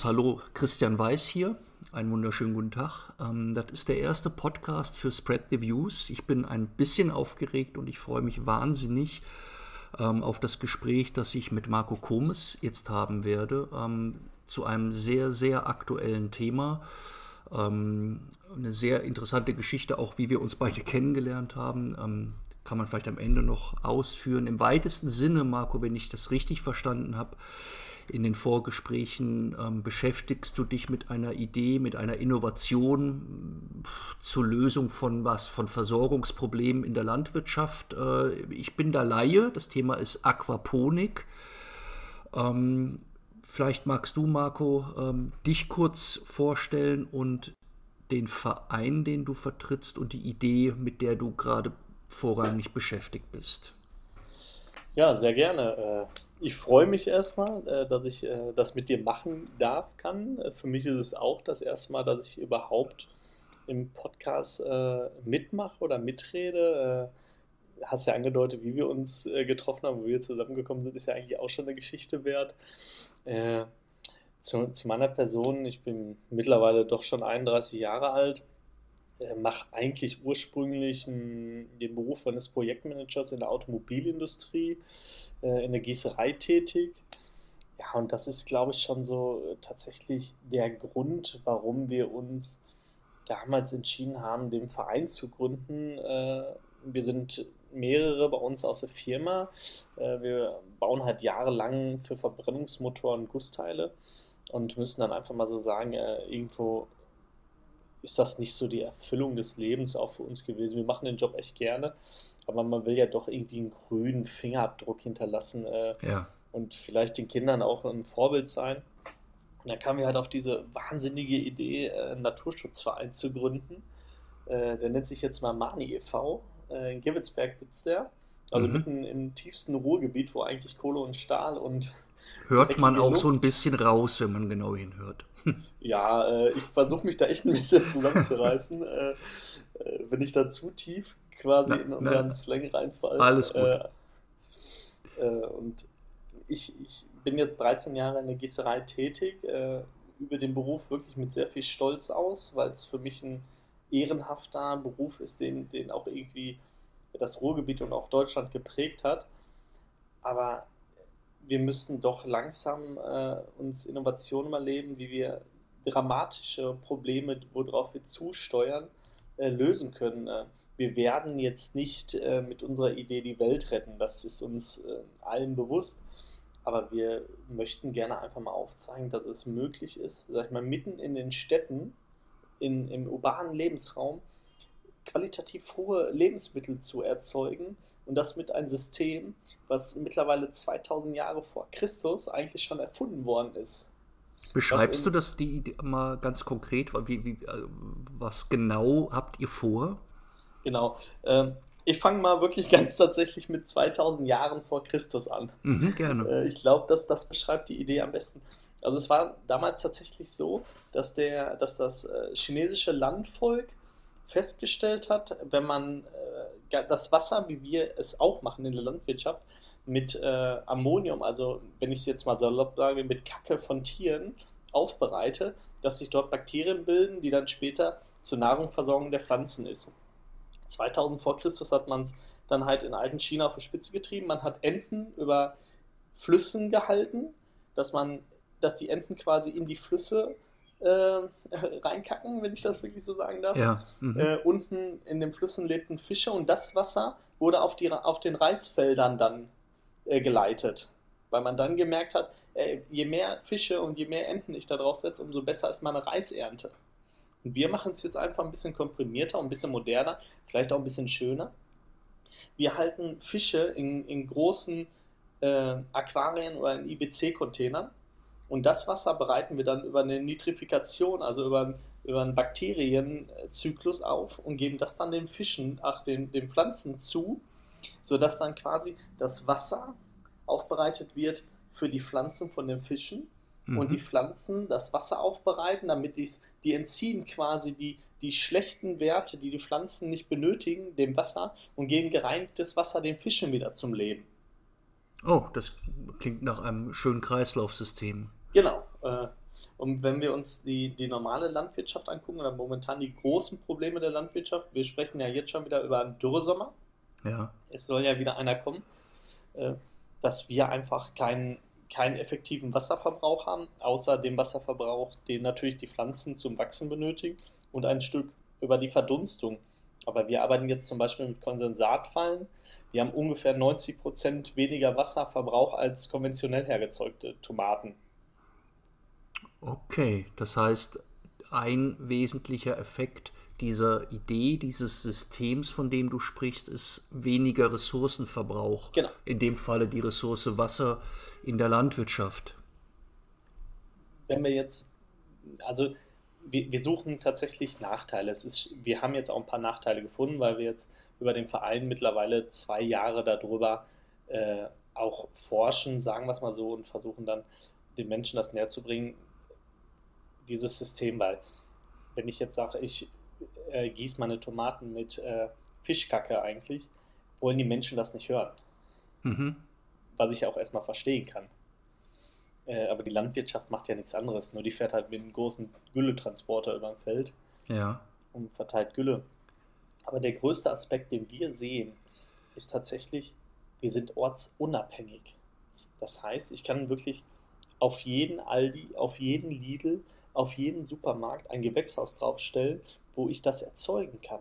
Los. Hallo, Christian Weiß hier. Einen wunderschönen guten Tag. Ähm, das ist der erste Podcast für Spread the Views. Ich bin ein bisschen aufgeregt und ich freue mich wahnsinnig ähm, auf das Gespräch, das ich mit Marco Komes jetzt haben werde, ähm, zu einem sehr, sehr aktuellen Thema. Eine sehr interessante Geschichte, auch wie wir uns beide kennengelernt haben. Kann man vielleicht am Ende noch ausführen. Im weitesten Sinne, Marco, wenn ich das richtig verstanden habe, in den Vorgesprächen ähm, beschäftigst du dich mit einer Idee, mit einer Innovation zur Lösung von was, von Versorgungsproblemen in der Landwirtschaft. Äh, ich bin da Laie, das Thema ist Aquaponik. Ähm, vielleicht magst du, Marco, ähm, dich kurz vorstellen und den Verein, den du vertrittst und die Idee, mit der du gerade vorrangig beschäftigt bist. Ja, sehr gerne. Äh, ich freue mich erstmal, äh, dass ich äh, das mit dir machen darf, kann. Für mich ist es auch das erste Mal, dass ich überhaupt im Podcast mitmache oder mitrede. Hast ja angedeutet, wie wir uns getroffen haben, wo wir zusammengekommen sind, ist ja eigentlich auch schon eine Geschichte wert. Zu, zu meiner Person, ich bin mittlerweile doch schon 31 Jahre alt mache eigentlich ursprünglich den Beruf eines Projektmanagers in der Automobilindustrie, äh, in der Gießerei tätig. Ja, und das ist, glaube ich, schon so äh, tatsächlich der Grund, warum wir uns damals entschieden haben, den Verein zu gründen. Äh, wir sind mehrere bei uns aus der Firma. Äh, wir bauen halt jahrelang für Verbrennungsmotoren Gussteile und müssen dann einfach mal so sagen, äh, irgendwo ist das nicht so die Erfüllung des Lebens auch für uns gewesen. Wir machen den Job echt gerne, aber man will ja doch irgendwie einen grünen Fingerabdruck hinterlassen äh, ja. und vielleicht den Kindern auch ein Vorbild sein. Und dann kamen wir halt auf diese wahnsinnige Idee, äh, einen Naturschutzverein zu gründen. Äh, der nennt sich jetzt mal Mani e.V. Äh, in Gewitsberg sitzt der. Also mhm. mitten im tiefsten Ruhrgebiet, wo eigentlich Kohle und Stahl und. Hört man auch Luft. so ein bisschen raus, wenn man genau hinhört. Ja, äh, ich versuche mich da echt ein bisschen zusammenzureißen. äh, äh, wenn ich da zu tief quasi na, in unseren na, Slang reinfalle. Alles gut. Äh, äh, und ich, ich bin jetzt 13 Jahre in der Gießerei tätig, äh, übe den Beruf wirklich mit sehr viel Stolz aus, weil es für mich ein ehrenhafter Beruf ist, den, den auch irgendwie das Ruhrgebiet und auch Deutschland geprägt hat. Aber wir müssen doch langsam äh, uns Innovationen erleben, wie wir dramatische Probleme, worauf wir zusteuern, äh, lösen können. Äh, wir werden jetzt nicht äh, mit unserer Idee die Welt retten, das ist uns äh, allen bewusst. Aber wir möchten gerne einfach mal aufzeigen, dass es möglich ist, sag ich mal, mitten in den Städten, in, im urbanen Lebensraum, qualitativ hohe Lebensmittel zu erzeugen und das mit einem System, was mittlerweile 2000 Jahre vor Christus eigentlich schon erfunden worden ist. Beschreibst du das die, die, mal ganz konkret? Wie, wie, äh, was genau habt ihr vor? Genau. Ähm, ich fange mal wirklich ganz tatsächlich mit 2000 Jahren vor Christus an. Mhm, gerne. Äh, ich glaube, dass das beschreibt die Idee am besten. Also es war damals tatsächlich so, dass, der, dass das äh, chinesische Landvolk festgestellt hat, wenn man das Wasser, wie wir es auch machen in der Landwirtschaft, mit äh, Ammonium, also wenn ich es jetzt mal salopp sage, mit Kacke von Tieren aufbereite, dass sich dort Bakterien bilden, die dann später zur Nahrungsversorgung der Pflanzen ist. 2000 vor Christus hat man es dann halt in alten China auf die Spitze getrieben. Man hat Enten über Flüssen gehalten, dass man, dass die Enten quasi in die Flüsse äh, reinkacken, wenn ich das wirklich so sagen darf. Ja. Mhm. Äh, unten in den Flüssen lebten Fische und das Wasser wurde auf, die, auf den Reisfeldern dann äh, geleitet. Weil man dann gemerkt hat, äh, je mehr Fische und je mehr Enten ich da drauf setze, umso besser ist meine Reisernte. Und wir machen es jetzt einfach ein bisschen komprimierter und ein bisschen moderner, vielleicht auch ein bisschen schöner. Wir halten Fische in, in großen äh, Aquarien oder in IBC-Containern und das Wasser bereiten wir dann über eine Nitrifikation, also über, über einen Bakterienzyklus auf und geben das dann den Fischen, ach, den, den Pflanzen zu, sodass dann quasi das Wasser aufbereitet wird für die Pflanzen von den Fischen mhm. und die Pflanzen das Wasser aufbereiten, damit die entziehen quasi die, die schlechten Werte, die die Pflanzen nicht benötigen, dem Wasser und geben gereinigtes Wasser den Fischen wieder zum Leben. Oh, das klingt nach einem schönen Kreislaufsystem. Genau. Äh, und wenn wir uns die, die normale Landwirtschaft angucken, oder momentan die großen Probleme der Landwirtschaft, wir sprechen ja jetzt schon wieder über einen Dürresommer. Ja. Es soll ja wieder einer kommen, äh, dass wir einfach keinen keinen effektiven Wasserverbrauch haben, außer dem Wasserverbrauch, den natürlich die Pflanzen zum Wachsen benötigen und ein Stück über die Verdunstung. Aber wir arbeiten jetzt zum Beispiel mit Kondensatfallen. Die haben ungefähr 90 Prozent weniger Wasserverbrauch als konventionell hergezeugte Tomaten. Okay, das heißt, ein wesentlicher Effekt dieser Idee, dieses Systems, von dem du sprichst, ist weniger Ressourcenverbrauch. Genau. In dem Falle die Ressource Wasser in der Landwirtschaft. Wenn wir jetzt, also wir, wir suchen tatsächlich Nachteile. Es ist, wir haben jetzt auch ein paar Nachteile gefunden, weil wir jetzt über den Verein mittlerweile zwei Jahre darüber äh, auch forschen, sagen wir es mal so, und versuchen dann den Menschen das näher zu bringen, dieses System, weil wenn ich jetzt sage, ich äh, gieße meine Tomaten mit äh, Fischkacke eigentlich, wollen die Menschen das nicht hören. Mhm. Was ich auch erstmal verstehen kann. Äh, aber die Landwirtschaft macht ja nichts anderes, nur die fährt halt mit einem großen Gülletransporter über dem Feld Ja. und verteilt Gülle. Aber der größte Aspekt, den wir sehen, ist tatsächlich, wir sind ortsunabhängig. Das heißt, ich kann wirklich auf jeden Aldi, auf jeden Lidl, auf jeden Supermarkt ein Gewächshaus draufstellen, wo ich das erzeugen kann.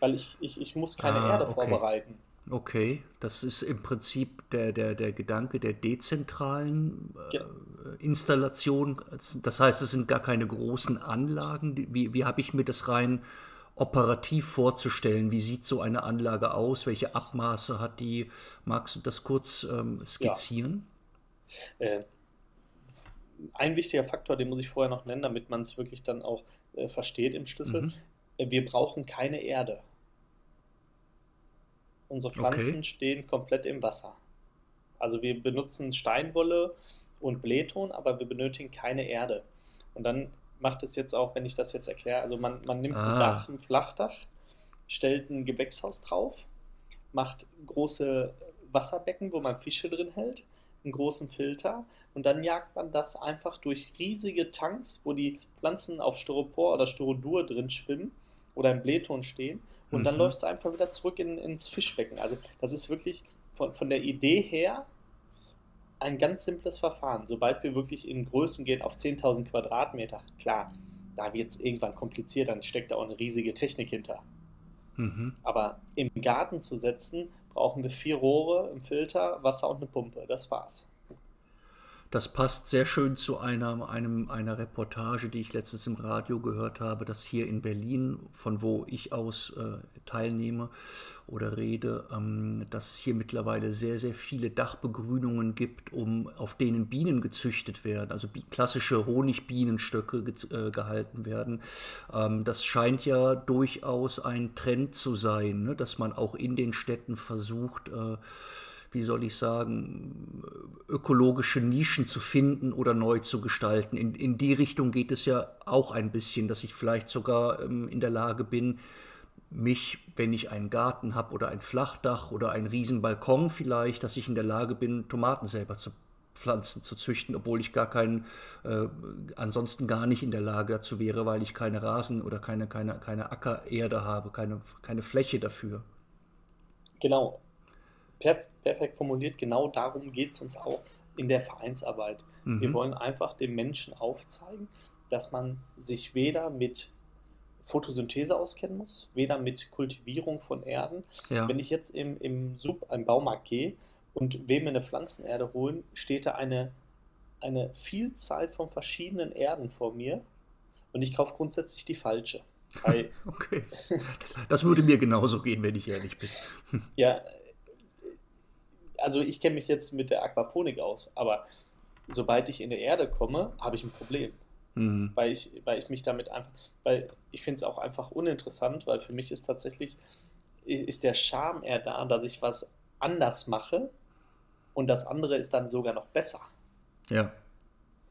Weil ich, ich, ich muss keine Ah, Erde okay. vorbereiten. Okay, das ist im Prinzip der, der, der Gedanke der dezentralen äh, Ja. Installation. Das heißt, es sind gar keine großen Anlagen. Wie, wie habe ich mir das rein operativ vorzustellen? Wie sieht so eine Anlage aus? Welche Abmaße hat die? Magst du das kurz ähm, skizzieren? Äh, ein wichtiger Faktor, den muss ich vorher noch nennen, damit man es wirklich dann auch äh, versteht im Schlüssel. Mhm. Äh, wir brauchen keine Erde. Unsere Pflanzen Okay. stehen komplett im Wasser. Also wir benutzen Steinwolle und Blähton, aber wir benötigen keine Erde. Und dann macht es jetzt auch, wenn ich das jetzt erkläre, also man, man nimmt ein Ah. Dach, ein Flachdach, stellt ein Gewächshaus drauf, macht große Wasserbecken, wo man Fische drin hält, einen großen Filter und dann jagt man das einfach durch riesige Tanks, wo die Pflanzen auf Styropor oder Styrodur drin schwimmen oder im Blähton stehen und dann Mhm. läuft es einfach wieder zurück in, ins Fischbecken. Also das ist wirklich von, von der Idee her ein ganz simples Verfahren. Sobald wir wirklich in Größen gehen auf 10.000 Quadratmeter, klar, da wird es irgendwann kompliziert, dann steckt da auch eine riesige Technik hinter. Mhm. Aber im Garten zu setzen, brauchen wir vier Rohre, einen Filter, Wasser und eine Pumpe. Das war's. Das passt sehr schön zu einer, einem, einer Reportage, die ich letztens im Radio gehört habe, dass hier in Berlin, von wo ich aus äh, teilnehme oder rede, ähm, dass es hier mittlerweile sehr, sehr viele Dachbegrünungen gibt, um, auf denen Bienen gezüchtet werden, also klassische Honigbienenstöcke ge äh, gehalten werden. Ähm, das scheint ja durchaus ein Trend zu sein, ne? dass man auch in den Städten versucht, äh, wie soll ich sagen, ökologische Nischen zu finden oder neu zu gestalten. In, in die Richtung geht es ja auch ein bisschen, dass ich vielleicht sogar ähm, in der Lage bin, mich, wenn ich einen Garten habe oder ein Flachdach oder einen riesen Balkon vielleicht, dass ich in der Lage bin, Tomaten selber zu Pflanzen zu züchten, obwohl ich gar keinen, äh, ansonsten gar nicht in der Lage dazu wäre, weil ich keine Rasen oder keine, keine, keine Ackererde habe, keine, keine Fläche dafür. Genau. Per perfekt formuliert, genau darum geht es uns auch in der Vereinsarbeit. Wir Mhm. wollen einfach dem Menschen aufzeigen, dass man sich weder mit Photosynthese auskennen muss, weder mit Kultivierung von Erden. Ja. Wenn ich jetzt im, im Sub, im Baumarkt gehe und will mir eine Pflanzenerde holen, steht da eine, eine Vielzahl von verschiedenen Erden vor mir und ich kaufe grundsätzlich die falsche. Okay. Das würde mir genauso gehen, wenn ich ehrlich bin. Ja, also ich kenne mich jetzt mit der Aquaponik aus, aber sobald ich in die Erde komme, habe ich ein Problem, Mhm. weil ich, weil ich mich damit einfach, weil ich finde es auch einfach uninteressant, weil für mich ist tatsächlich, ist der Charme eher da, dass ich was anders mache und das andere ist dann sogar noch besser. Ja.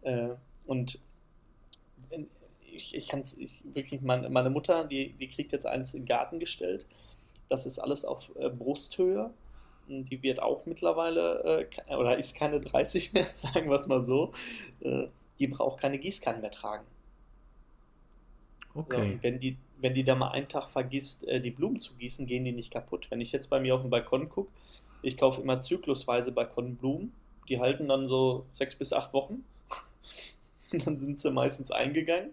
Äh, und ich, ich kann es ich, wirklich, meine, meine Mutter, die, die kriegt jetzt eins in den Garten gestellt. Das ist alles auf äh, Brusthöhe. Die wird auch mittlerweile, äh, oder ist keine 30 mehr, sagen wir es mal so, äh, die braucht keine Gießkannen mehr tragen. Okay. So, wenn, die, wenn die da mal einen Tag vergisst, äh, die Blumen zu gießen, gehen die nicht kaputt. Wenn ich jetzt bei mir auf dem Balkon gucke, ich kaufe immer zyklusweise Balkonblumen, die halten dann so sechs bis acht Wochen. dann sind sie meistens eingegangen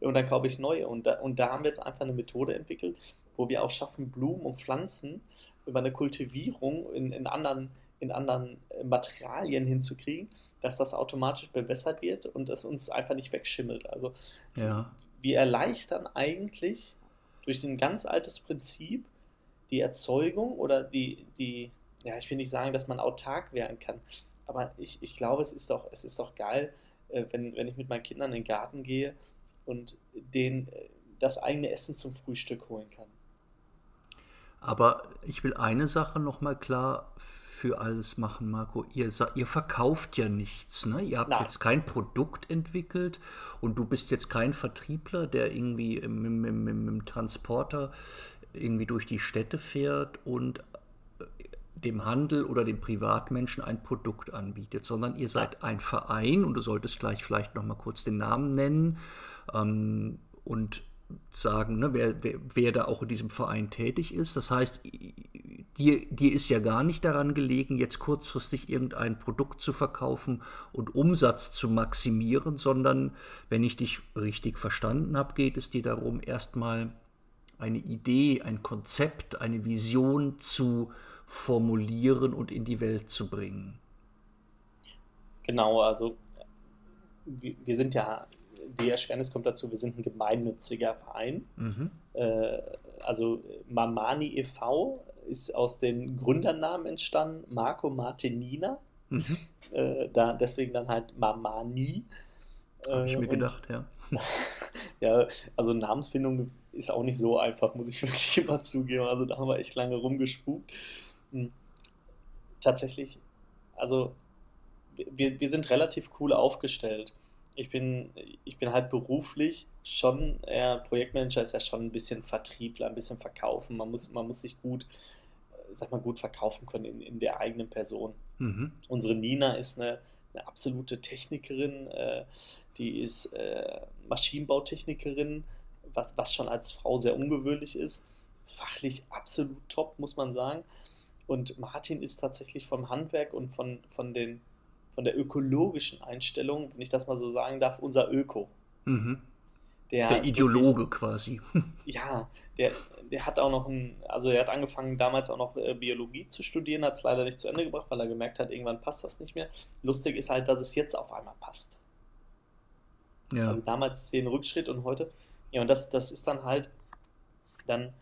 und dann kaufe ich neue. Und da, und da haben wir jetzt einfach eine Methode entwickelt, wo wir auch schaffen, Blumen und Pflanzen über eine Kultivierung in, in, anderen, in anderen äh, Materialien hinzukriegen, dass das automatisch bewässert wird und es uns einfach nicht wegschimmelt. Also ja. wir erleichtern eigentlich durch ein ganz altes Prinzip die Erzeugung oder die, die ja, ich will nicht sagen, dass man autark werden kann, aber ich, ich glaube, es ist doch, es ist doch geil, äh, wenn, wenn ich mit meinen Kindern in den Garten gehe und denen äh, das eigene Essen zum Frühstück holen kann. Aber ich will eine Sache nochmal klar für alles machen, Marco. Ihr, ihr verkauft ja nichts. Ne? Ihr habt Nein. jetzt kein Produkt entwickelt und du bist jetzt kein Vertriebler, der irgendwie im, im, im, im Transporter irgendwie durch die Städte fährt und dem Handel oder dem Privatmenschen ein Produkt anbietet, sondern ihr seid ein Verein und du solltest gleich vielleicht noch mal kurz den Namen nennen ähm, und sagen, ne, wer, wer, wer, da auch in diesem Verein tätig ist. Das heißt, dir, dir ist ja gar nicht daran gelegen, jetzt kurzfristig irgendein Produkt zu verkaufen und Umsatz zu maximieren, sondern wenn ich dich richtig verstanden habe, geht es dir darum, erstmal eine Idee, ein Konzept, eine Vision zu formulieren und in die Welt zu bringen. Genau, also wir sind ja, die Erschwernis kommt dazu, wir sind ein gemeinnütziger Verein. Mhm. Äh, also Mamani e.V. ist aus den Gründernamen entstanden, Marco Martinina. Mhm. Äh, da, deswegen dann halt Mamani. Habe ich mir äh, gedacht, ja. ja, also Namensfindung ist auch nicht so einfach, muss ich wirklich immer zugeben. Also da haben wir echt lange rumgespukt. Hm. Tatsächlich, also wir, wir sind relativ cool aufgestellt. Ich bin, ich bin halt beruflich schon, eher Projektmanager ist ja schon ein bisschen Vertriebler, ein bisschen verkaufen. Man muss, man muss sich gut, sag mal, gut verkaufen können in, in der eigenen Person. Mhm. Unsere Nina ist eine, eine absolute Technikerin, äh, die ist äh, Maschinenbautechnikerin, was, was schon als Frau sehr ungewöhnlich ist. Fachlich absolut top, muss man sagen. Und Martin ist tatsächlich vom Handwerk und von, von, den, von der ökologischen Einstellung, wenn ich das mal so sagen darf, unser Öko. Mhm. Der, der, Ideologe sich, quasi. Ja, der, der hat auch noch ein, also er hat angefangen damals auch noch äh, Biologie zu studieren, hat es leider nicht zu Ende gebracht, weil er gemerkt hat, irgendwann passt das nicht mehr. Lustig ist halt, dass es jetzt auf einmal passt. Ja. Also damals den Rückschritt und heute. Ja, und das, das ist dann halt dann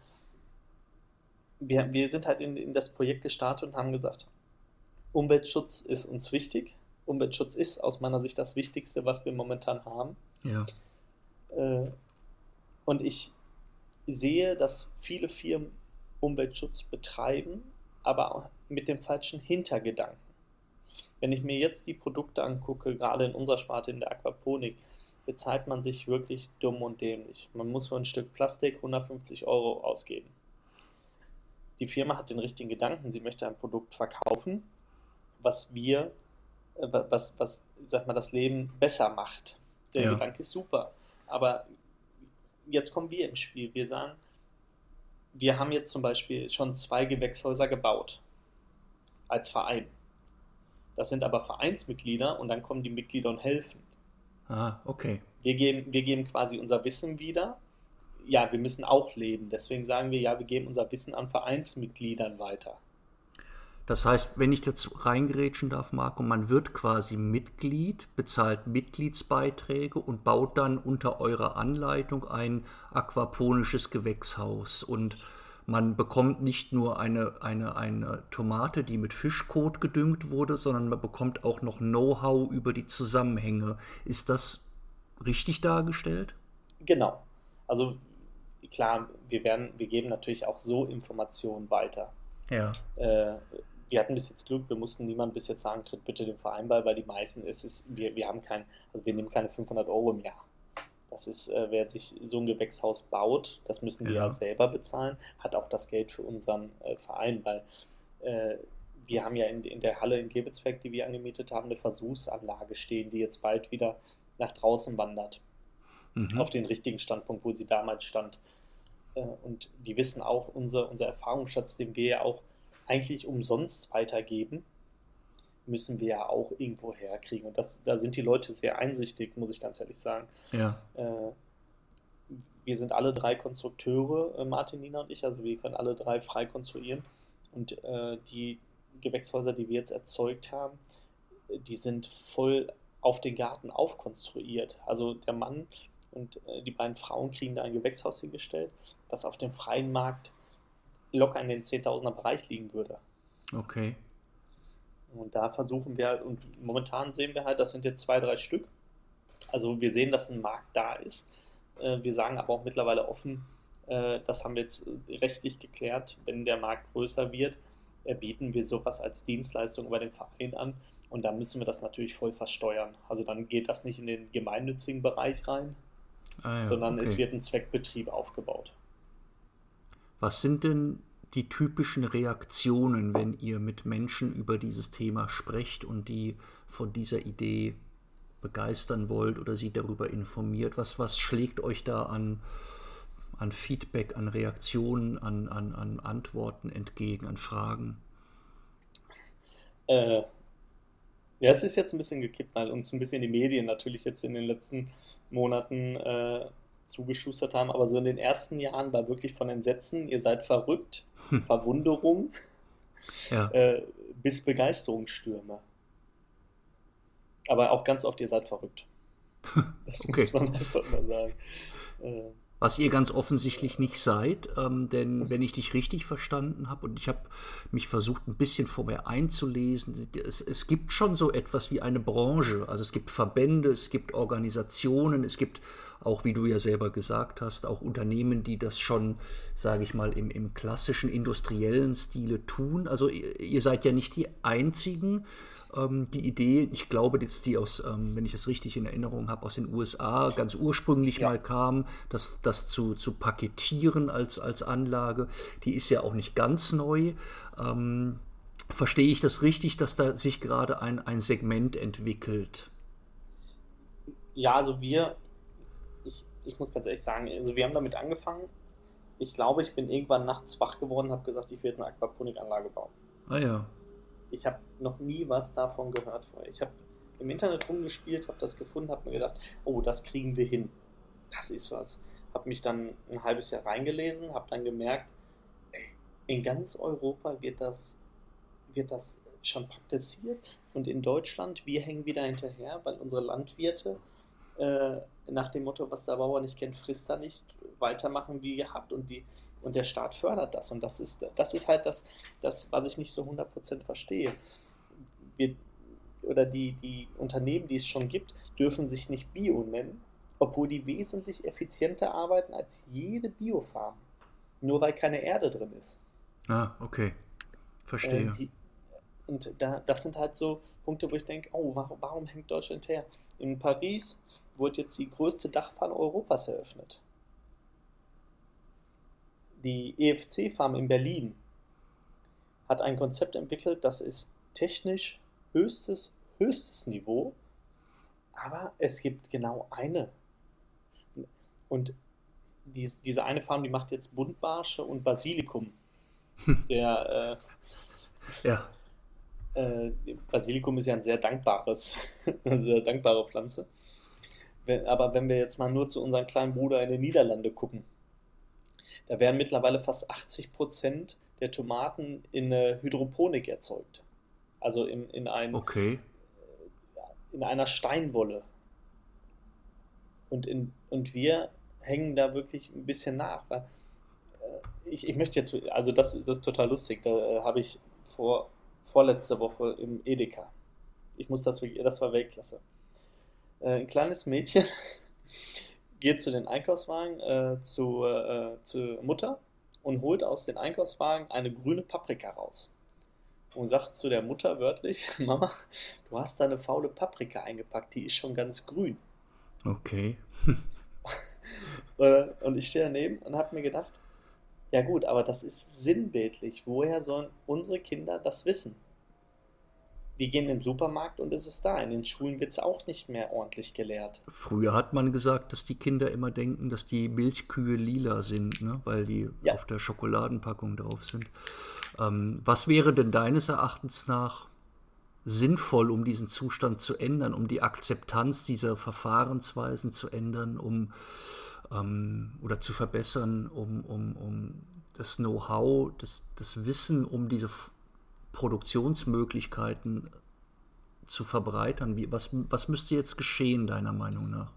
wir, wir sind halt in, in das Projekt gestartet und haben gesagt, Umweltschutz ist uns wichtig. Umweltschutz ist aus meiner Sicht das Wichtigste, was wir momentan haben. Ja. Äh, und ich sehe, dass viele Firmen Umweltschutz betreiben, aber auch mit dem falschen Hintergedanken. Wenn ich mir jetzt die Produkte angucke, gerade in unserer Sparte in der Aquaponik, bezahlt man sich wirklich dumm und dämlich. Man muss für ein Stück Plastik 150 Euro ausgeben die Firma hat den richtigen Gedanken, sie möchte ein Produkt verkaufen, was wir, was, was, sag mal, das Leben besser macht. Der ja. Gedanke ist super. Aber jetzt kommen wir im Spiel. Wir sagen, wir haben jetzt zum Beispiel schon zwei Gewächshäuser gebaut. Als Verein. Das sind aber Vereinsmitglieder und dann kommen die Mitglieder und helfen. Ah, okay. Wir geben, wir geben quasi unser Wissen wieder ja, wir müssen auch leben. Deswegen sagen wir, ja, wir geben unser Wissen an Vereinsmitgliedern weiter. Das heißt, wenn ich dazu reingerätschen darf, Marco, man wird quasi Mitglied, bezahlt Mitgliedsbeiträge und baut dann unter eurer Anleitung ein aquaponisches Gewächshaus. Und man bekommt nicht nur eine, eine, eine Tomate, die mit Fischkot gedüngt wurde, sondern man bekommt auch noch Know-how über die Zusammenhänge. Ist das richtig dargestellt? Genau. Also klar, wir werden, wir geben natürlich auch so Informationen weiter. Ja. Äh, wir hatten bis jetzt Glück, wir mussten niemand bis jetzt sagen, tritt bitte den Verein bei, weil die meisten ist es, wir, wir haben kein, also wir nehmen keine 500 Euro im Jahr. Das ist, äh, wer sich so ein Gewächshaus baut, das müssen wir ja. selber bezahlen, hat auch das Geld für unseren äh, Verein, weil äh, wir haben ja in, in der Halle in Gebetsberg, die wir angemietet haben, eine Versuchsanlage stehen, die jetzt bald wieder nach draußen wandert. Mhm. Auf den richtigen Standpunkt, wo sie damals stand. Äh, und die wissen auch, unser, unser Erfahrungsschatz, den wir ja auch eigentlich umsonst weitergeben, müssen wir ja auch irgendwo herkriegen. Und das, da sind die Leute sehr einsichtig, muss ich ganz ehrlich sagen. Ja. Äh, wir sind alle drei Konstrukteure, äh, Martin, Nina und ich, also wir können alle drei frei konstruieren. Und äh, die Gewächshäuser, die wir jetzt erzeugt haben, die sind voll auf den Garten aufkonstruiert. Also der Mann und äh, die beiden Frauen kriegen da ein Gewächshaus hingestellt, das auf dem freien Markt locker in den 10.000er Bereich liegen würde. Okay. Und da versuchen wir, halt, und momentan sehen wir halt, das sind jetzt zwei, drei Stück. Also wir sehen, dass ein Markt da ist. Äh, wir sagen aber auch mittlerweile offen, äh, das haben wir jetzt rechtlich geklärt, wenn der Markt größer wird, bieten wir sowas als Dienstleistung über den Verein an und dann müssen wir das natürlich voll versteuern. Also dann geht das nicht in den gemeinnützigen Bereich rein, ah ja, sondern okay. es wird ein Zweckbetrieb aufgebaut. Was sind denn die typischen Reaktionen, wenn ihr mit Menschen über dieses Thema sprecht und die von dieser Idee begeistern wollt oder sie darüber informiert? Was, was schlägt euch da an, an Feedback, an Reaktionen, an, an, an Antworten entgegen, an Fragen? Äh, ja, es ist jetzt ein bisschen gekippt, weil uns ein bisschen die Medien natürlich jetzt in den letzten Monaten äh, zugeschustert haben, aber so in den ersten Jahren war wirklich von Entsetzen, ihr seid verrückt, hm. Verwunderung ja. äh, bis Begeisterungsstürme. Aber auch ganz oft, ihr seid verrückt. Das okay. muss man einfach mal sagen. Äh, was ihr ganz offensichtlich nicht seid, ähm, denn wenn ich dich richtig verstanden habe und ich habe mich versucht ein bisschen vorher einzulesen, es, es gibt schon so etwas wie eine Branche, also es gibt Verbände, es gibt Organisationen, es gibt auch, wie du ja selber gesagt hast, auch Unternehmen, die das schon, sage ich mal, im, im klassischen industriellen Stile tun. Also ihr, ihr seid ja nicht die Einzigen, ähm, die Idee, ich glaube, dass die aus, ähm, wenn ich das richtig in Erinnerung habe, aus den USA ganz ursprünglich ja. mal kam, das, das zu, zu paketieren als, als Anlage, die ist ja auch nicht ganz neu. Ähm, verstehe ich das richtig, dass da sich gerade ein, ein Segment entwickelt? Ja, also wir, ich, muss ganz ehrlich sagen, also wir haben damit angefangen. Ich glaube, ich bin irgendwann nachts wach geworden, habe gesagt, ich werde eine Aquaponikanlage bauen. Ah ja. Ich habe noch nie was davon gehört vorher. Ich habe im Internet rumgespielt, habe das gefunden, habe mir gedacht, oh, das kriegen wir hin. Das ist was. Habe mich dann ein halbes Jahr reingelesen, habe dann gemerkt, in ganz Europa wird das, wird das schon praktiziert und in Deutschland, wir hängen wieder hinterher, weil unsere Landwirte äh, nach dem Motto, was der Bauer nicht kennt, frisst er nicht, weitermachen wie gehabt und die und der Staat fördert das. Und das ist, das ist halt das, das, was ich nicht so 100% verstehe. Wir, oder die, die Unternehmen, die es schon gibt, dürfen sich nicht Bio nennen, obwohl die wesentlich effizienter arbeiten als jede Biofarm. Nur weil keine Erde drin ist. Ah, okay. Verstehe. Äh, die, und da, das sind halt so Punkte, wo ich denke, oh, warum, warum hängt Deutschland her? In Paris wurde jetzt die größte Dachfarm Europas eröffnet die EFC-Farm in Berlin hat ein Konzept entwickelt, das ist technisch höchstes, höchstes Niveau, aber es gibt genau eine. Und die, diese eine Farm, die macht jetzt Buntbarsche und Basilikum. Der, äh, ja. Äh, Basilikum ist ja ein sehr dankbares, eine sehr dankbare Pflanze. Wenn, aber wenn wir jetzt mal nur zu unserem kleinen Bruder in den Niederlanden gucken, da werden mittlerweile fast 80 Prozent der Tomaten in äh, Hydroponik erzeugt. Also in, in, ein, okay. in einer Steinwolle. Und, in, und wir hängen da wirklich ein bisschen nach. Weil, äh, ich, ich möchte jetzt, also das, das ist total lustig, da äh, habe ich vor, vorletzte Woche im Edeka. Ich muss das, das war Weltklasse. Äh, ein kleines Mädchen geht zu den Einkaufswagen äh, zu, äh, zur Mutter und holt aus den Einkaufswagen eine grüne Paprika raus. Und sagt zu der Mutter wörtlich, Mama, du hast da eine faule Paprika eingepackt, die ist schon ganz grün. Okay. Und ich stehe daneben und habe mir gedacht, ja gut, aber das ist sinnbildlich. Woher sollen unsere Kinder das wissen? Wir gehen in den Supermarkt und es ist da. In den Schulen wird es auch nicht mehr ordentlich gelehrt. Früher hat man gesagt, dass die Kinder immer denken, dass die Milchkühe lila sind, ne? weil die ja. auf der Schokoladenpackung drauf sind. Ähm, was wäre denn deines Erachtens nach sinnvoll, um diesen Zustand zu ändern, um die Akzeptanz dieser Verfahrensweisen zu ändern, um ähm, oder zu verbessern, um, um, um das Know-how, das, das Wissen um diese Produktionsmöglichkeiten zu verbreitern? Wie, was, was müsste jetzt geschehen, deiner Meinung nach?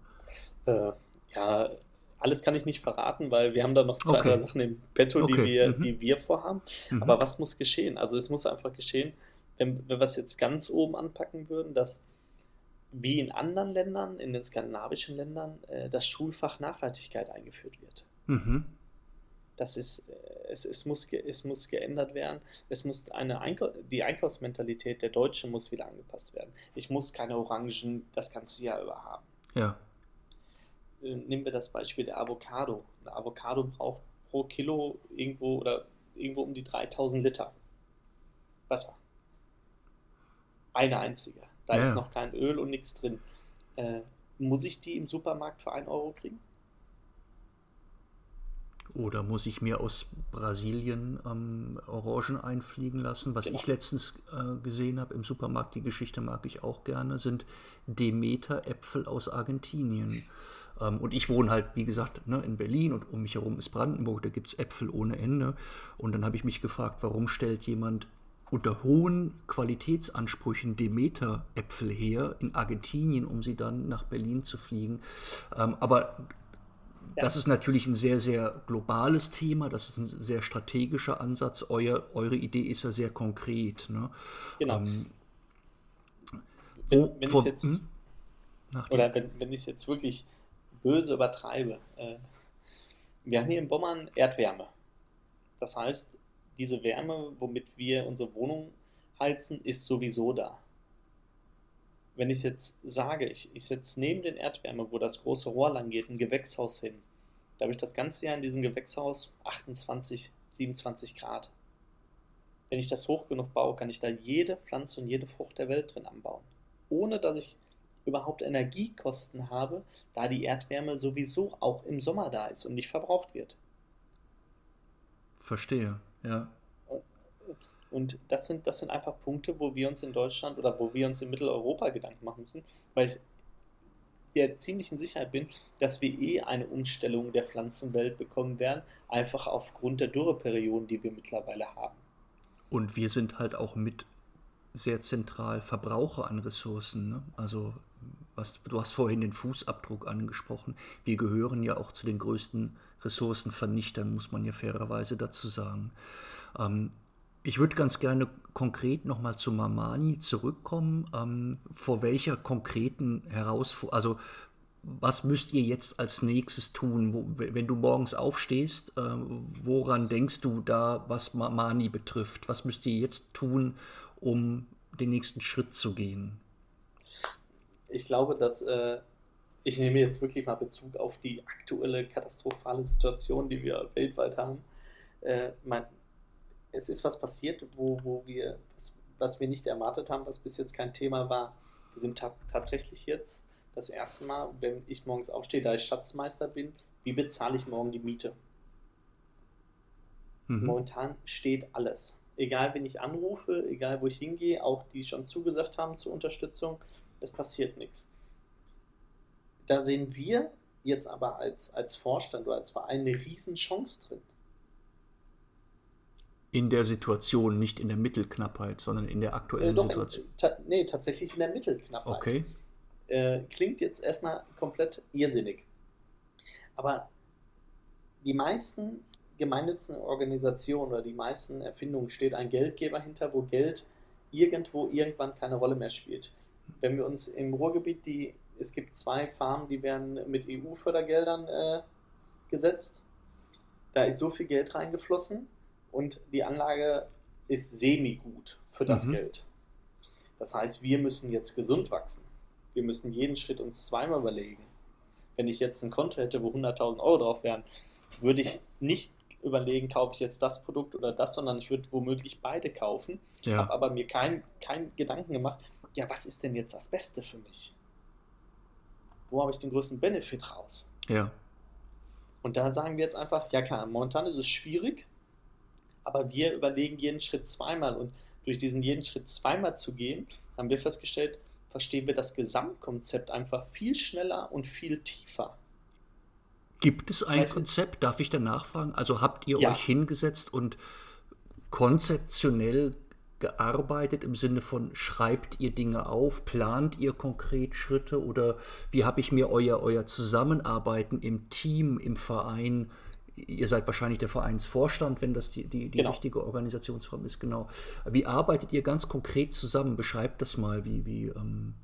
Äh, ja, alles kann ich nicht verraten, weil wir haben da noch zwei, okay. Sachen im Petto, okay. die, wir, mhm. die wir vorhaben. Mhm. Aber was muss geschehen? Also es muss einfach geschehen, wenn, wenn wir es jetzt ganz oben anpacken würden, dass wie in anderen Ländern, in den skandinavischen Ländern, äh, das Schulfach Nachhaltigkeit eingeführt wird. Mhm. Das ist, äh, es, es, muss, es muss geändert werden. Es muss eine Einkau die Einkaufsmentalität der Deutschen muss wieder angepasst werden. Ich muss keine Orangen das ganze Jahr über haben. Ja. Äh, nehmen wir das Beispiel der Avocado. Eine Avocado braucht pro Kilo irgendwo oder irgendwo um die 3000 Liter Wasser. Eine einzige. Da ja. ist noch kein Öl und nichts drin. Äh, muss ich die im Supermarkt für 1 Euro kriegen? Oder muss ich mir aus Brasilien ähm, Orangen einfliegen lassen? Was genau. ich letztens äh, gesehen habe im Supermarkt, die Geschichte mag ich auch gerne, sind Demeter-Äpfel aus Argentinien. Ähm, und ich wohne halt, wie gesagt, ne, in Berlin und um mich herum ist Brandenburg, da gibt es Äpfel ohne Ende. Und dann habe ich mich gefragt, warum stellt jemand unter hohen Qualitätsansprüchen Demeter-Äpfel her in Argentinien, um sie dann nach Berlin zu fliegen. Ähm, aber das ist natürlich ein sehr, sehr globales Thema, das ist ein sehr strategischer Ansatz. Euer, eure Idee ist ja sehr konkret. Ne? Genau. Ähm, wenn, wenn vor, jetzt, hm? oder wenn, wenn ich es jetzt wirklich böse übertreibe, äh, wir haben hier in Bommern Erdwärme. Das heißt, diese Wärme, womit wir unsere Wohnung heizen, ist sowieso da wenn ich jetzt sage, ich, ich setze neben den Erdwärme, wo das große Rohr lang geht, ein Gewächshaus hin, da habe ich das ganze Jahr in diesem Gewächshaus 28, 27 Grad. Wenn ich das hoch genug baue, kann ich da jede Pflanze und jede Frucht der Welt drin anbauen. Ohne dass ich überhaupt Energiekosten habe, da die Erdwärme sowieso auch im Sommer da ist und nicht verbraucht wird. Verstehe, ja. Und das sind, das sind einfach Punkte, wo wir uns in Deutschland oder wo wir uns in Mitteleuropa Gedanken machen müssen, weil ich der ziemlichen Sicherheit bin, dass wir eh eine Umstellung der Pflanzenwelt bekommen werden, einfach aufgrund der Dürreperioden, die wir mittlerweile haben. Und wir sind halt auch mit sehr zentral Verbraucher an Ressourcen. Ne? Also was, du hast vorhin den Fußabdruck angesprochen. Wir gehören ja auch zu den größten Ressourcenvernichtern, muss man ja fairerweise dazu sagen. Ähm, ich würde ganz gerne konkret nochmal zu Mamani zurückkommen. Ähm, vor welcher konkreten Herausforderung, also was müsst ihr jetzt als nächstes tun? Wo, wenn du morgens aufstehst, äh, woran denkst du da, was Mamani betrifft? Was müsst ihr jetzt tun, um den nächsten Schritt zu gehen? Ich glaube, dass äh, ich nehme jetzt wirklich mal Bezug auf die aktuelle katastrophale Situation, die wir weltweit haben. Äh, mein, es ist was passiert, wo, wo wir, was, was, wir nicht erwartet haben, was bis jetzt kein Thema war. Wir sind ta tatsächlich jetzt das erste Mal, wenn ich morgens aufstehe, da ich Schatzmeister bin, wie bezahle ich morgen die Miete? Mhm. Momentan steht alles. Egal, wen ich anrufe, egal, wo ich hingehe, auch die schon zugesagt haben zur Unterstützung, es passiert nichts. Da sehen wir jetzt aber als, als Vorstand oder als Verein eine Riesenchance drin in der Situation, nicht in der Mittelknappheit, sondern in der aktuellen äh, Situation. In, ta nee, tatsächlich in der Mittelknappheit. Okay. Äh, klingt jetzt erstmal komplett irrsinnig. Aber die meisten gemeinnützigen Organisationen oder die meisten Erfindungen steht ein Geldgeber hinter, wo Geld irgendwo irgendwann keine Rolle mehr spielt. Wenn wir uns im Ruhrgebiet die, es gibt zwei Farmen, die werden mit EU-Fördergeldern äh, gesetzt. Da ist so viel Geld reingeflossen, und die Anlage ist semi-gut für das mhm. Geld. Das heißt, wir müssen jetzt gesund wachsen. Wir müssen jeden Schritt uns zweimal überlegen. Wenn ich jetzt ein Konto hätte, wo 100.000 Euro drauf wären, würde ich nicht überlegen, kaufe ich jetzt das Produkt oder das, sondern ich würde womöglich beide kaufen. Ja. Habe aber mir keinen kein Gedanken gemacht, ja, was ist denn jetzt das Beste für mich? Wo habe ich den größten Benefit raus? Ja. Und da sagen wir jetzt einfach, ja klar, momentan ist es schwierig, aber wir überlegen jeden Schritt zweimal und durch diesen jeden Schritt zweimal zu gehen, haben wir festgestellt, verstehen wir das Gesamtkonzept einfach viel schneller und viel tiefer. Gibt es ein Konzept, darf ich da nachfragen? Also habt ihr ja. euch hingesetzt und konzeptionell gearbeitet im Sinne von schreibt ihr Dinge auf, plant ihr konkret Schritte oder wie habe ich mir euer, euer Zusammenarbeiten im Team, im Verein, ihr seid wahrscheinlich der Vereinsvorstand, wenn das die, die, die genau. richtige Organisationsform ist, genau. Wie arbeitet ihr ganz konkret zusammen? Beschreibt das mal, wie, wie, ähm,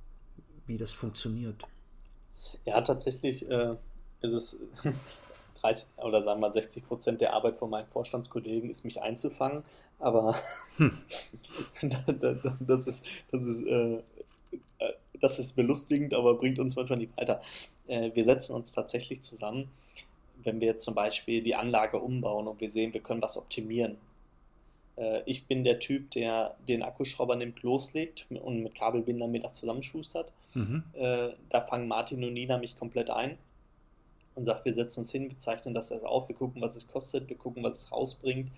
wie das funktioniert. Ja, tatsächlich äh, ist es 30 oder sagen wir 60 Prozent der Arbeit von meinen Vorstandskollegen ist, mich einzufangen. Aber hm. das ist, das ist, äh, äh, das ist belustigend, aber bringt uns manchmal nicht weiter. Äh, wir setzen uns tatsächlich zusammen, wenn wir jetzt zum Beispiel die Anlage umbauen und wir sehen, wir können was optimieren. Äh, ich bin der Typ, der den Akkuschrauber nimmt, loslegt und mit Kabelbinder mir das zusammenschustert. Mhm. Äh, da fangen Martin und Nina mich komplett ein und sagt, wir setzen uns hin, wir zeichnen das also auf, wir gucken, was es kostet, wir gucken, was es rausbringt.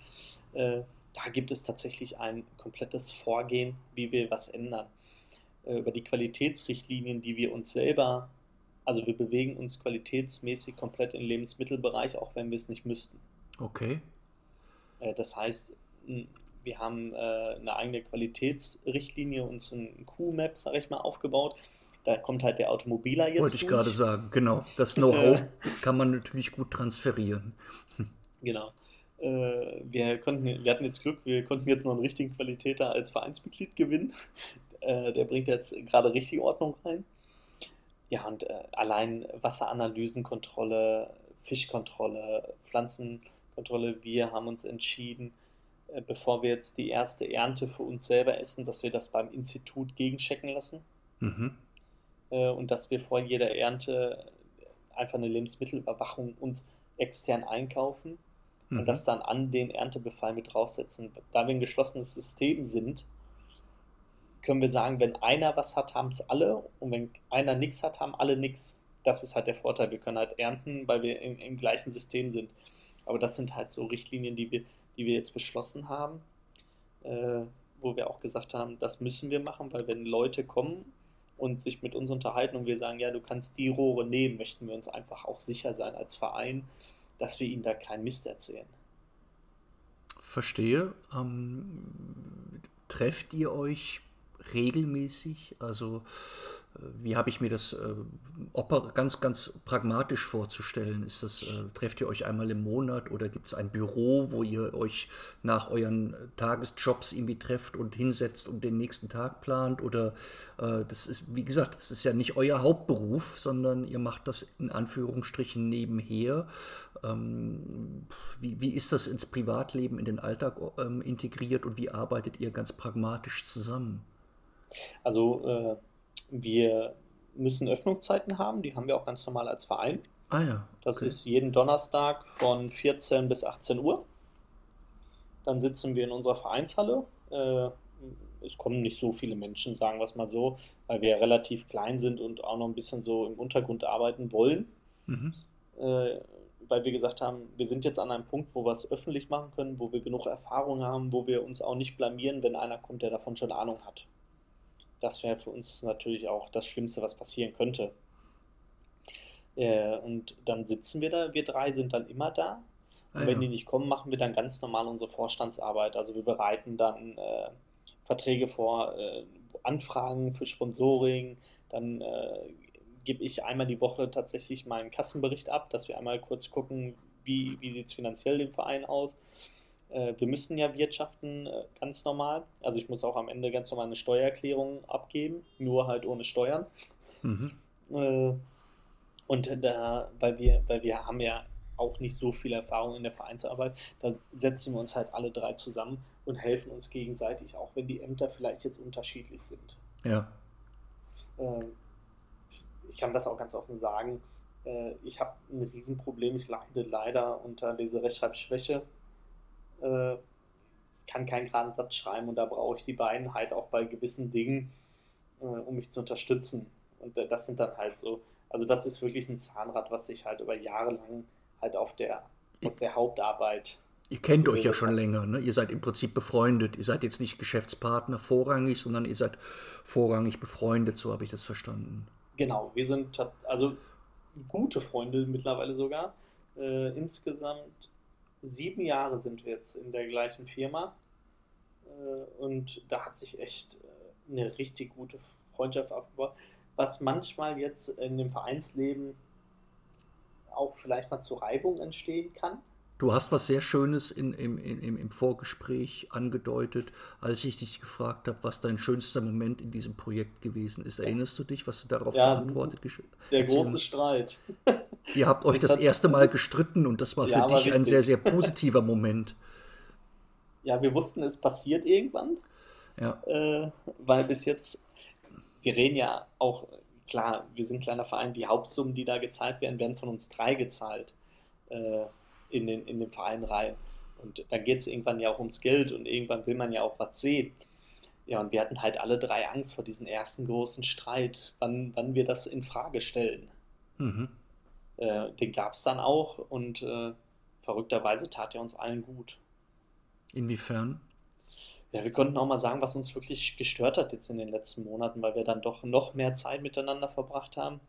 Äh, da gibt es tatsächlich ein komplettes Vorgehen, wie wir was ändern. Äh, über die Qualitätsrichtlinien, die wir uns selber, also wir bewegen uns qualitätsmäßig komplett im Lebensmittelbereich, auch wenn wir es nicht müssten. Okay. Äh, das heißt, wir haben äh, eine eigene Qualitätsrichtlinie, uns ein Q-Map, sage ich mal, aufgebaut, da kommt halt der Automobiler jetzt. Wollte ich gerade sagen, genau. Das Know-how äh, kann man natürlich gut transferieren. Genau. Wir, konnten, wir hatten jetzt Glück, wir konnten jetzt noch einen richtigen Qualitäter als Vereinsmitglied gewinnen. Der bringt jetzt gerade richtig Ordnung rein. Ja, und äh, allein Wasseranalysenkontrolle, Fischkontrolle, Pflanzenkontrolle, wir haben uns entschieden, äh, bevor wir jetzt die erste Ernte für uns selber essen, dass wir das beim Institut gegenchecken lassen. Mhm äh, und dass wir vor jeder Ernte einfach eine Lebensmittelüberwachung uns extern einkaufen mhm. und das dann an den Erntebefall mit draufsetzen. Da wir ein geschlossenes System sind, können wir sagen, wenn einer was hat, haben es alle und wenn einer nichts hat, haben alle nichts. Das ist halt der Vorteil. Wir können halt ernten, weil wir im, im, gleichen System sind. Aber das sind halt so Richtlinien, die wir, die wir jetzt beschlossen haben, äh, wo wir auch gesagt haben, das müssen wir machen, weil wenn Leute kommen und sich mit uns unterhalten und wir sagen, ja, du kannst die Rohre nehmen, möchten wir uns einfach auch sicher sein als Verein, dass wir ihnen da keinen Mist erzählen. Verstehe. Ähm, trefft ihr euch regelmäßig? Also wie habe ich mir das äh, ganz, ganz pragmatisch vorzustellen? Ist das, äh, trefft ihr euch einmal im Monat oder gibt es ein Büro, wo ihr euch nach euren Tagesjobs irgendwie trefft und hinsetzt und den nächsten Tag plant? Oder äh, das ist, wie gesagt, das ist ja nicht euer Hauptberuf, sondern ihr macht das in Anführungsstrichen nebenher. Ähm, wie, wie ist das ins Privatleben, in den Alltag ähm, integriert und wie arbeitet ihr ganz pragmatisch zusammen? Also äh wir müssen Öffnungszeiten haben, die haben wir auch ganz normal als Verein. Ah ja. Okay. Das ist jeden Donnerstag von 14 bis 18 Uhr. Dann sitzen wir in unserer Vereinshalle. Äh, es kommen nicht so viele Menschen, sagen wir es mal so, weil wir relativ klein sind und auch noch ein bisschen so im Untergrund arbeiten wollen. Mhm. Äh, weil wir gesagt haben, wir sind jetzt an einem Punkt, wo wir es öffentlich machen können, wo wir genug Erfahrung haben, wo wir uns auch nicht blamieren, wenn einer kommt, der davon schon Ahnung hat. Das wäre für uns natürlich auch das Schlimmste, was passieren könnte. Äh, und dann sitzen wir da, wir drei sind dann immer da. Und ah, wenn ja. die nicht kommen, machen wir dann ganz normal unsere Vorstandsarbeit. Also wir bereiten dann äh, Verträge vor, äh, Anfragen für Sponsoring, dann äh, gebe ich einmal die Woche tatsächlich meinen Kassenbericht ab, dass wir einmal kurz gucken, wie, wie sieht es finanziell dem Verein aus wir müssen ja wirtschaften äh, ganz normal. Also ich muss auch am Ende ganz normal eine Steuererklärung abgeben, nur halt ohne Steuern. Mhm. Äh, und da, weil wir, weil wir haben ja auch nicht so viel Erfahrung in der Vereinsarbeit, da setzen wir uns halt alle drei zusammen und helfen uns gegenseitig, auch wenn die Ämter vielleicht jetzt unterschiedlich sind. Ja. ich kann das auch ganz offen sagen. äh, ich habe ein Riesenproblem, ich leide leider unter dieser Rechtschreibschwäche, äh, kann keinen geraden Satz schreiben und da brauche ich die beiden halt auch bei gewissen Dingen, äh, um mich zu unterstützen. Und äh, das sind dann halt so, also das ist wirklich ein Zahnrad, was sich halt über Jahre lang halt auf der, aus der Hauptarbeit Ihr kennt euch ja schon länger, ne? Ihr seid im Prinzip befreundet. Ihr seid jetzt nicht Geschäftspartner vorrangig, sondern ihr seid vorrangig befreundet, so habe ich das verstanden. Genau, wir sind also gute Freunde mittlerweile sogar. Äh, insgesamt sieben Jahre sind wir jetzt in der gleichen Firma. Äh, und da hat sich echt äh, eine richtig gute Freundschaft aufgebaut. Was manchmal jetzt in dem Vereinsleben auch vielleicht mal zu Reibung entstehen kann Du hast was sehr Schönes in, im, im, im Vorgespräch angedeutet, als ich dich gefragt habe, was dein schönster Moment in diesem Projekt gewesen ist. Erinnerst du dich, was du darauf ja, geantwortet hast? Der große Streit. Ihr habt euch das, das erste Mal gestritten und das war ja, für dich ein sehr, sehr positiver Moment. Ja, wir wussten, es passiert irgendwann. Ja. Äh, weil bis jetzt, wir reden ja auch, klar, wir sind ein kleiner Verein, die Hauptsummen, die da gezahlt werden, werden von uns drei gezahlt. Äh, in den, in den Verein rein. Und dann geht es irgendwann ja auch ums Geld und irgendwann will man ja auch was sehen. Ja, und wir hatten halt alle drei Angst vor diesem ersten großen Streit, wann, wann wir das in Frage stellen. Mhm. Äh, den gab es dann auch und äh, verrückterweise tat er uns allen gut. Inwiefern? Ja, wir konnten auch mal sagen, was uns wirklich gestört hat jetzt in den letzten Monaten, weil wir dann doch noch mehr Zeit miteinander verbracht haben.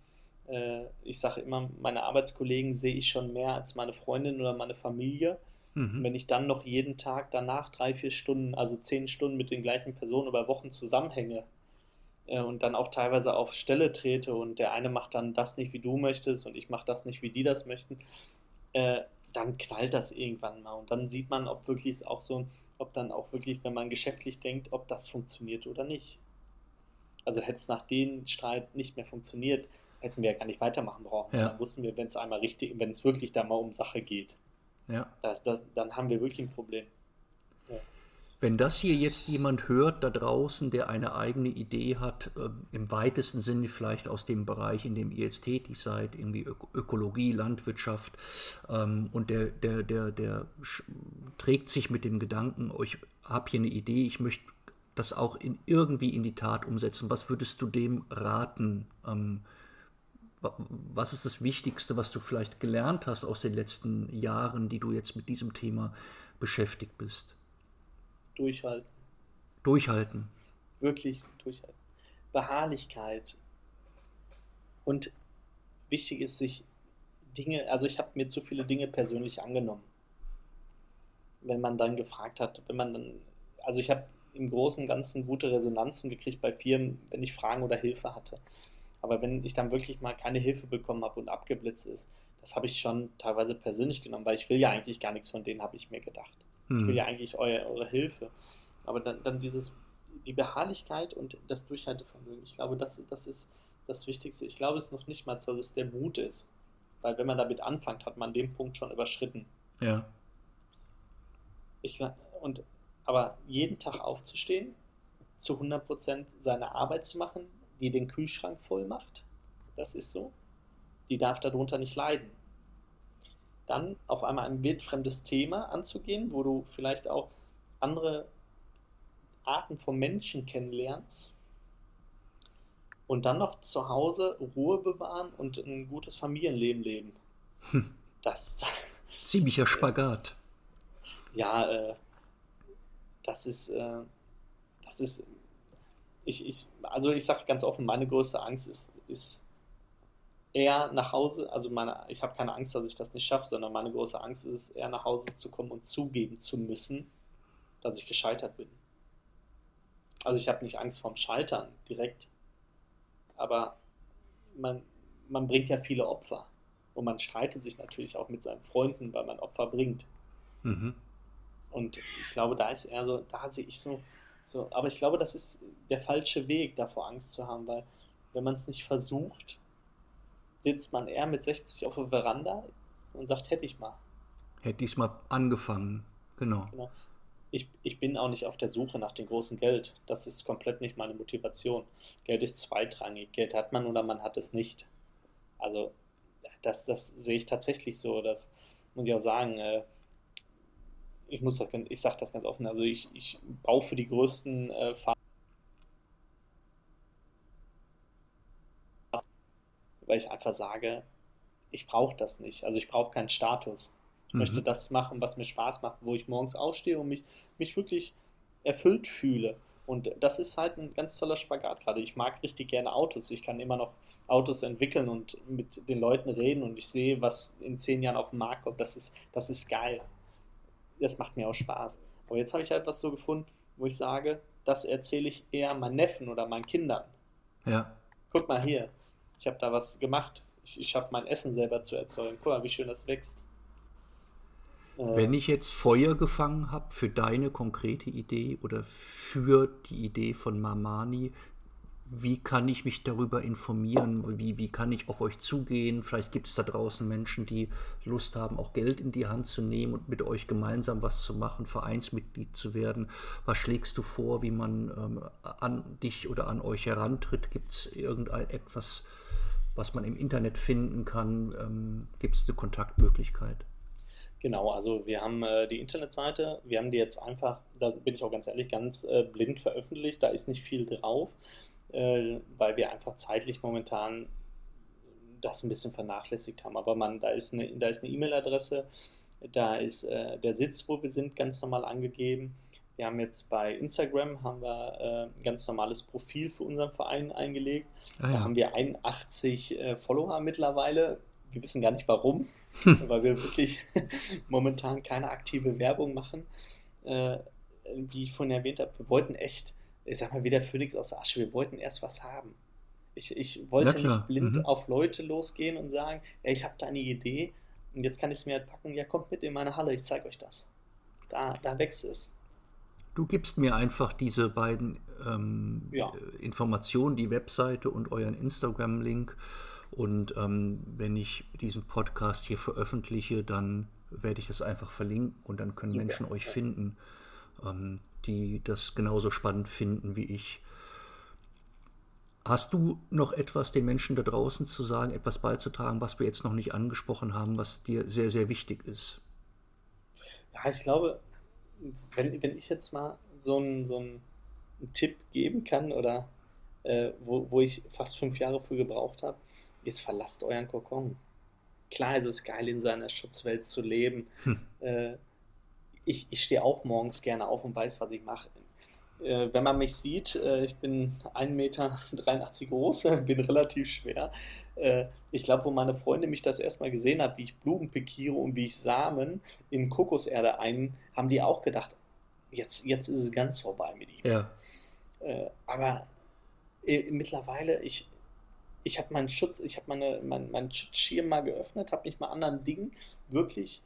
Äh, ich sage immer, meine Arbeitskollegen sehe ich schon mehr als meine Freundin oder meine Familie. Mhm. Wenn ich dann noch jeden Tag danach drei, vier Stunden, also zehn Stunden mit den gleichen Personen über Wochen zusammenhänge äh, und dann auch teilweise auf Stelle trete und der eine macht dann das nicht, wie du möchtest und ich mache das nicht, wie die das möchten, äh, dann knallt das irgendwann mal. Und dann sieht man, ob wirklich es auch so, ob dann auch wirklich, wenn man geschäftlich denkt, ob das funktioniert oder nicht. Also hätte es nach dem Streit nicht mehr funktioniert, hätten wir ja gar nicht weitermachen brauchen. Ja. Dann wussten wir, wenn es einmal richtig, wenn es wirklich da mal um Sache geht, ja. das, das, dann haben wir wirklich ein Problem. Wenn das hier jetzt jemand hört da draußen, der eine eigene Idee hat, äh, im weitesten Sinne vielleicht aus dem Bereich, in dem ihr jetzt tätig seid, irgendwie Ök Ökologie, Landwirtschaft, ähm, und der, der, der, der trägt sich mit dem Gedanken, oh, ich habe hier eine Idee, ich möchte das auch in, irgendwie in die Tat umsetzen. Was würdest du dem raten? Ähm, was ist das Wichtigste, was du vielleicht gelernt hast aus den letzten Jahren, die du jetzt mit diesem Thema beschäftigt bist? Durchhalten. Durchhalten. Wirklich durchhalten. Beharrlichkeit. Und wichtig ist sich Dinge, also ich habe mir zu viele Dinge persönlich angenommen. Wenn man dann gefragt hat, wenn man dann, also ich habe im Großen und Ganzen gute Resonanzen gekriegt bei Firmen, wenn ich Fragen oder Hilfe hatte. Aber wenn ich dann wirklich mal keine Hilfe bekommen habe und abgeblitzt ist, das habe ich schon teilweise persönlich genommen, weil ich will ja eigentlich gar nichts von denen, habe ich mir gedacht. Hm. Ich will hm. ja eigentlich eure, eure Hilfe. Aber dann, dann dieses, die Beharrlichkeit und das Durchhaltevermögen, ich glaube, das, das ist das Wichtigste. Ich glaube es noch nicht mal, dass es der Mut ist. Weil wenn man damit anfängt, hat man den Punkt schon überschritten. Ja. Ich, und, aber jeden Tag aufzustehen, zu 100% seine Arbeit zu machen, die den Kühlschrank voll macht. Das ist so. Die darf darunter nicht leiden. Dann auf einmal ein wildfremdes Thema anzugehen, wo du vielleicht auch andere Arten von Menschen kennenlernst. Und dann noch zu Hause Ruhe bewahren und ein gutes Familienleben leben. Hm. Das. Ziemlicher Spagat. Ja, äh, das ist, äh, das ist ich, ich, also ich sage ganz offen, meine größte Angst ist, ist eher nach Hause, also meine, ich habe keine Angst, dass ich das nicht schaffe, sondern meine große Angst ist es, eher nach Hause zu kommen und zugeben zu müssen, dass ich gescheitert bin. Also ich habe nicht Angst vorm Scheitern direkt, aber man, man bringt ja viele Opfer. Und man streitet sich natürlich auch mit seinen Freunden, weil man Opfer bringt. Mhm. Und ich glaube, da ist eher so, da sehe ich so, so, aber ich glaube, das ist der falsche Weg, davor Angst zu haben, weil wenn man es nicht versucht, sitzt man eher mit 60 auf der Veranda und sagt, hätte ich mal. Hätte ich mal angefangen, genau. genau. Ich, ich bin auch nicht auf der Suche nach dem großen Geld. Das ist komplett nicht meine Motivation. Geld ist zweitrangig. Geld hat man oder man hat es nicht. Also das, das sehe ich tatsächlich so. Das muss ich auch sagen. Äh, ich muss das, ich sage das ganz offen. Also ich, ich baue für die größten äh, weil ich einfach sage, ich brauche das nicht. Also ich brauche keinen Status. Ich mhm. möchte das machen, was mir Spaß macht, wo ich morgens ausstehe und mich, mich wirklich erfüllt fühle. Und das ist halt ein ganz toller Spagat gerade. Ich mag richtig gerne Autos. Ich kann immer noch Autos entwickeln und mit den Leuten reden und ich sehe, was in zehn Jahren auf den Markt kommt. Das ist, das ist geil. Das macht mir auch Spaß. Aber jetzt habe ich halt was so gefunden, wo ich sage, das erzähle ich eher meinen Neffen oder meinen Kindern. Ja. Guck mal hier, ich habe da was gemacht. Ich, ich schaffe mein Essen selber zu erzeugen. Guck mal, wie schön das wächst. Äh, Wenn ich jetzt Feuer gefangen habe für deine konkrete Idee oder für die Idee von Mamani, wie kann ich mich darüber informieren? Wie, wie kann ich auf euch zugehen? Vielleicht gibt es da draußen Menschen, die Lust haben, auch Geld in die Hand zu nehmen und mit euch gemeinsam was zu machen, Vereinsmitglied zu werden. Was schlägst du vor, wie man ähm, an dich oder an euch herantritt? Gibt es irgendetwas, was man im Internet finden kann? Ähm, gibt es eine Kontaktmöglichkeit? Genau, also wir haben äh, die Internetseite, wir haben die jetzt einfach, da bin ich auch ganz ehrlich, ganz äh, blind veröffentlicht, da ist nicht viel drauf, äh, weil wir einfach zeitlich momentan das ein bisschen vernachlässigt haben. Aber man, da ist eine, da ist eine E-Mail-Adresse, da ist äh, der Sitz, wo wir sind, ganz normal angegeben. Wir haben jetzt bei Instagram haben wir äh, ein ganz normales Profil für unseren Verein eingelegt. Ah, ja. Da haben wir 81 äh, Follower mittlerweile wir wissen gar nicht warum, weil wir wirklich momentan keine aktive Werbung machen. Äh, wie ich vorhin erwähnt habe, wir wollten echt, ich sag mal, wie der Phoenix aus der Asche, wir wollten erst was haben. Ich, ich wollte nicht blind mhm. auf Leute losgehen und sagen, ey, ich habe da eine Idee und jetzt kann ich es mir halt packen, ja, kommt mit in meine Halle, ich zeige euch das. Da, da wächst es. Du gibst mir einfach diese beiden ähm, ja. Informationen, die Webseite und euren Instagram-Link. Und ähm, wenn ich diesen Podcast hier veröffentliche, dann werde ich das einfach verlinken und dann können Menschen euch finden, ähm, die das genauso spannend finden wie ich. Hast du noch etwas den Menschen da draußen zu sagen, etwas beizutragen, was wir jetzt noch nicht angesprochen haben, was dir sehr, sehr wichtig ist? Ja, ich glaube, wenn, wenn ich jetzt mal so einen, so einen Tipp geben kann oder äh, wo, wo ich fast fünf Jahre für gebraucht habe, ist, verlasst euren Kokon. Klar ist es geil, in seiner Schutzwelt zu leben. Hm. Äh, ich, ich stehe auch morgens gerne auf und weiß, was ich mache. Äh, wenn man mich sieht, äh, ich bin 1,83 Meter groß, bin relativ schwer. Äh, ich glaube, wo meine Freunde mich das erstmal gesehen haben, wie ich Blumen pikiere und wie ich Samen in Kokoserde ein, haben die auch gedacht, jetzt, jetzt ist es ganz vorbei mit ihm. Ja. Äh, aber äh, mittlerweile, ich, ich habe meinen Schutz, ich habe meine, mein, meinen Schutzschirm mal geöffnet, habe mich mal anderen Dingen wirklich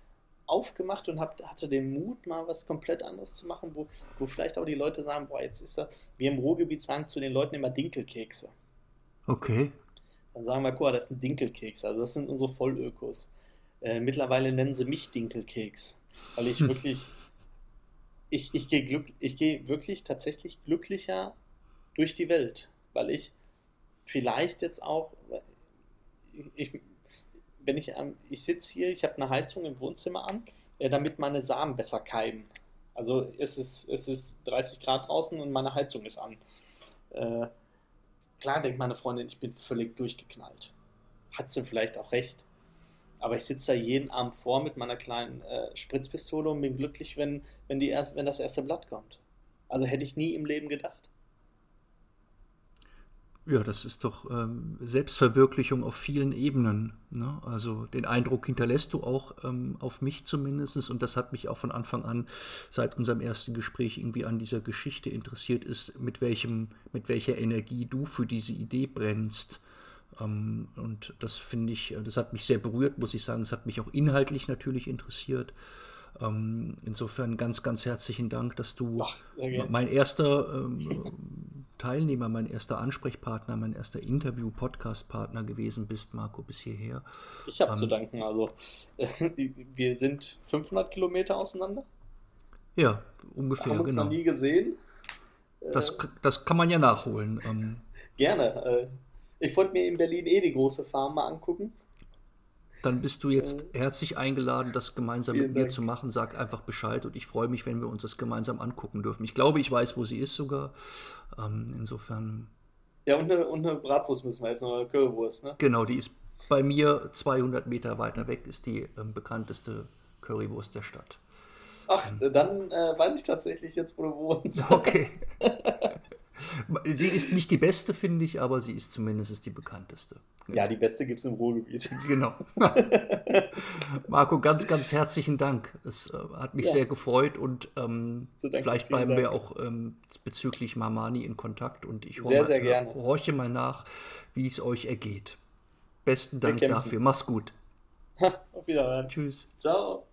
aufgemacht und hab, hatte den Mut, mal was komplett anderes zu machen, wo, wo vielleicht auch die Leute sagen, boah, jetzt ist er, wir im Ruhrgebiet sagen zu den Leuten immer Dinkelkekse. Okay. Dann sagen wir, guck mal, das ist ein Dinkelkeks, also das sind unsere Vollökos. Äh, mittlerweile nennen sie mich Dinkelkeks, weil ich wirklich, ich, ich gehe geh wirklich tatsächlich glücklicher durch die Welt, weil ich vielleicht jetzt auch, ich, wenn ich, ich sitze hier, ich habe eine Heizung im Wohnzimmer an, äh, damit meine Samen besser keimen. Also es ist, es ist 30 Grad draußen und meine Heizung ist an. Äh, klar denkt meine Freundin, ich bin völlig durchgeknallt. Hat sie vielleicht auch recht. Aber ich sitze da jeden Abend vor mit meiner kleinen äh, Spritzpistole und bin glücklich, wenn, wenn, die erst, wenn das erste Blatt kommt. Also hätte ich nie im Leben gedacht. Ja, das ist doch ähm, Selbstverwirklichung auf vielen Ebenen. Ne? Also den Eindruck hinterlässt du auch ähm, auf mich zumindest und das hat mich auch von Anfang an seit unserem ersten Gespräch irgendwie an dieser Geschichte interessiert ist, mit welchem, mit welcher Energie du für diese Idee brennst. Ähm, und das finde ich, das hat mich sehr berührt, muss ich sagen. Es hat mich auch inhaltlich natürlich interessiert. Ähm, insofern ganz, ganz herzlichen Dank, dass du Ach, mein erster ähm, Teilnehmer, mein erster Ansprechpartner, mein erster Interview-Podcast-Partner gewesen bist, Marco, bis hierher. Ich habe ähm, zu danken. Also, wir sind 500 Kilometer auseinander. Ja, ungefähr. Haben uns genau. noch nie gesehen. Das, das kann man ja nachholen. Ähm. Gerne. Äh, ich wollte mir in Berlin eh die große Farm mal angucken. Dann bist du jetzt herzlich eingeladen, das gemeinsam Vielen mit mir Dank. zu machen. Sag einfach Bescheid und ich freue mich, wenn wir uns das gemeinsam angucken dürfen. Ich glaube, ich weiß, wo sie ist sogar. Ähm, insofern, Ja, und eine, und eine Bratwurst müssen wir jetzt noch, eine Currywurst, ne? genau, die ist bei mir 200 Meter weiter weg, ist die ähm, bekannteste Currywurst der Stadt. Ach, dann äh, weiß ich tatsächlich jetzt, wo du wohnst. Okay. Sie ist nicht die beste, finde ich, aber sie ist zumindest die bekannteste. Ja, die beste gibt es im Ruhrgebiet. Genau. Marco, ganz, ganz herzlichen Dank. Es äh, hat mich ja. sehr gefreut und ähm, so, danke, vielleicht bleiben wir auch ähm, bezüglich Mamani in Kontakt und ich sehr, mal, sehr äh, gerne. Äh, horche mal nach, wie es euch ergeht. Besten Dank dafür. Mach's gut. Auf Wiedersehen. Tschüss. Ciao.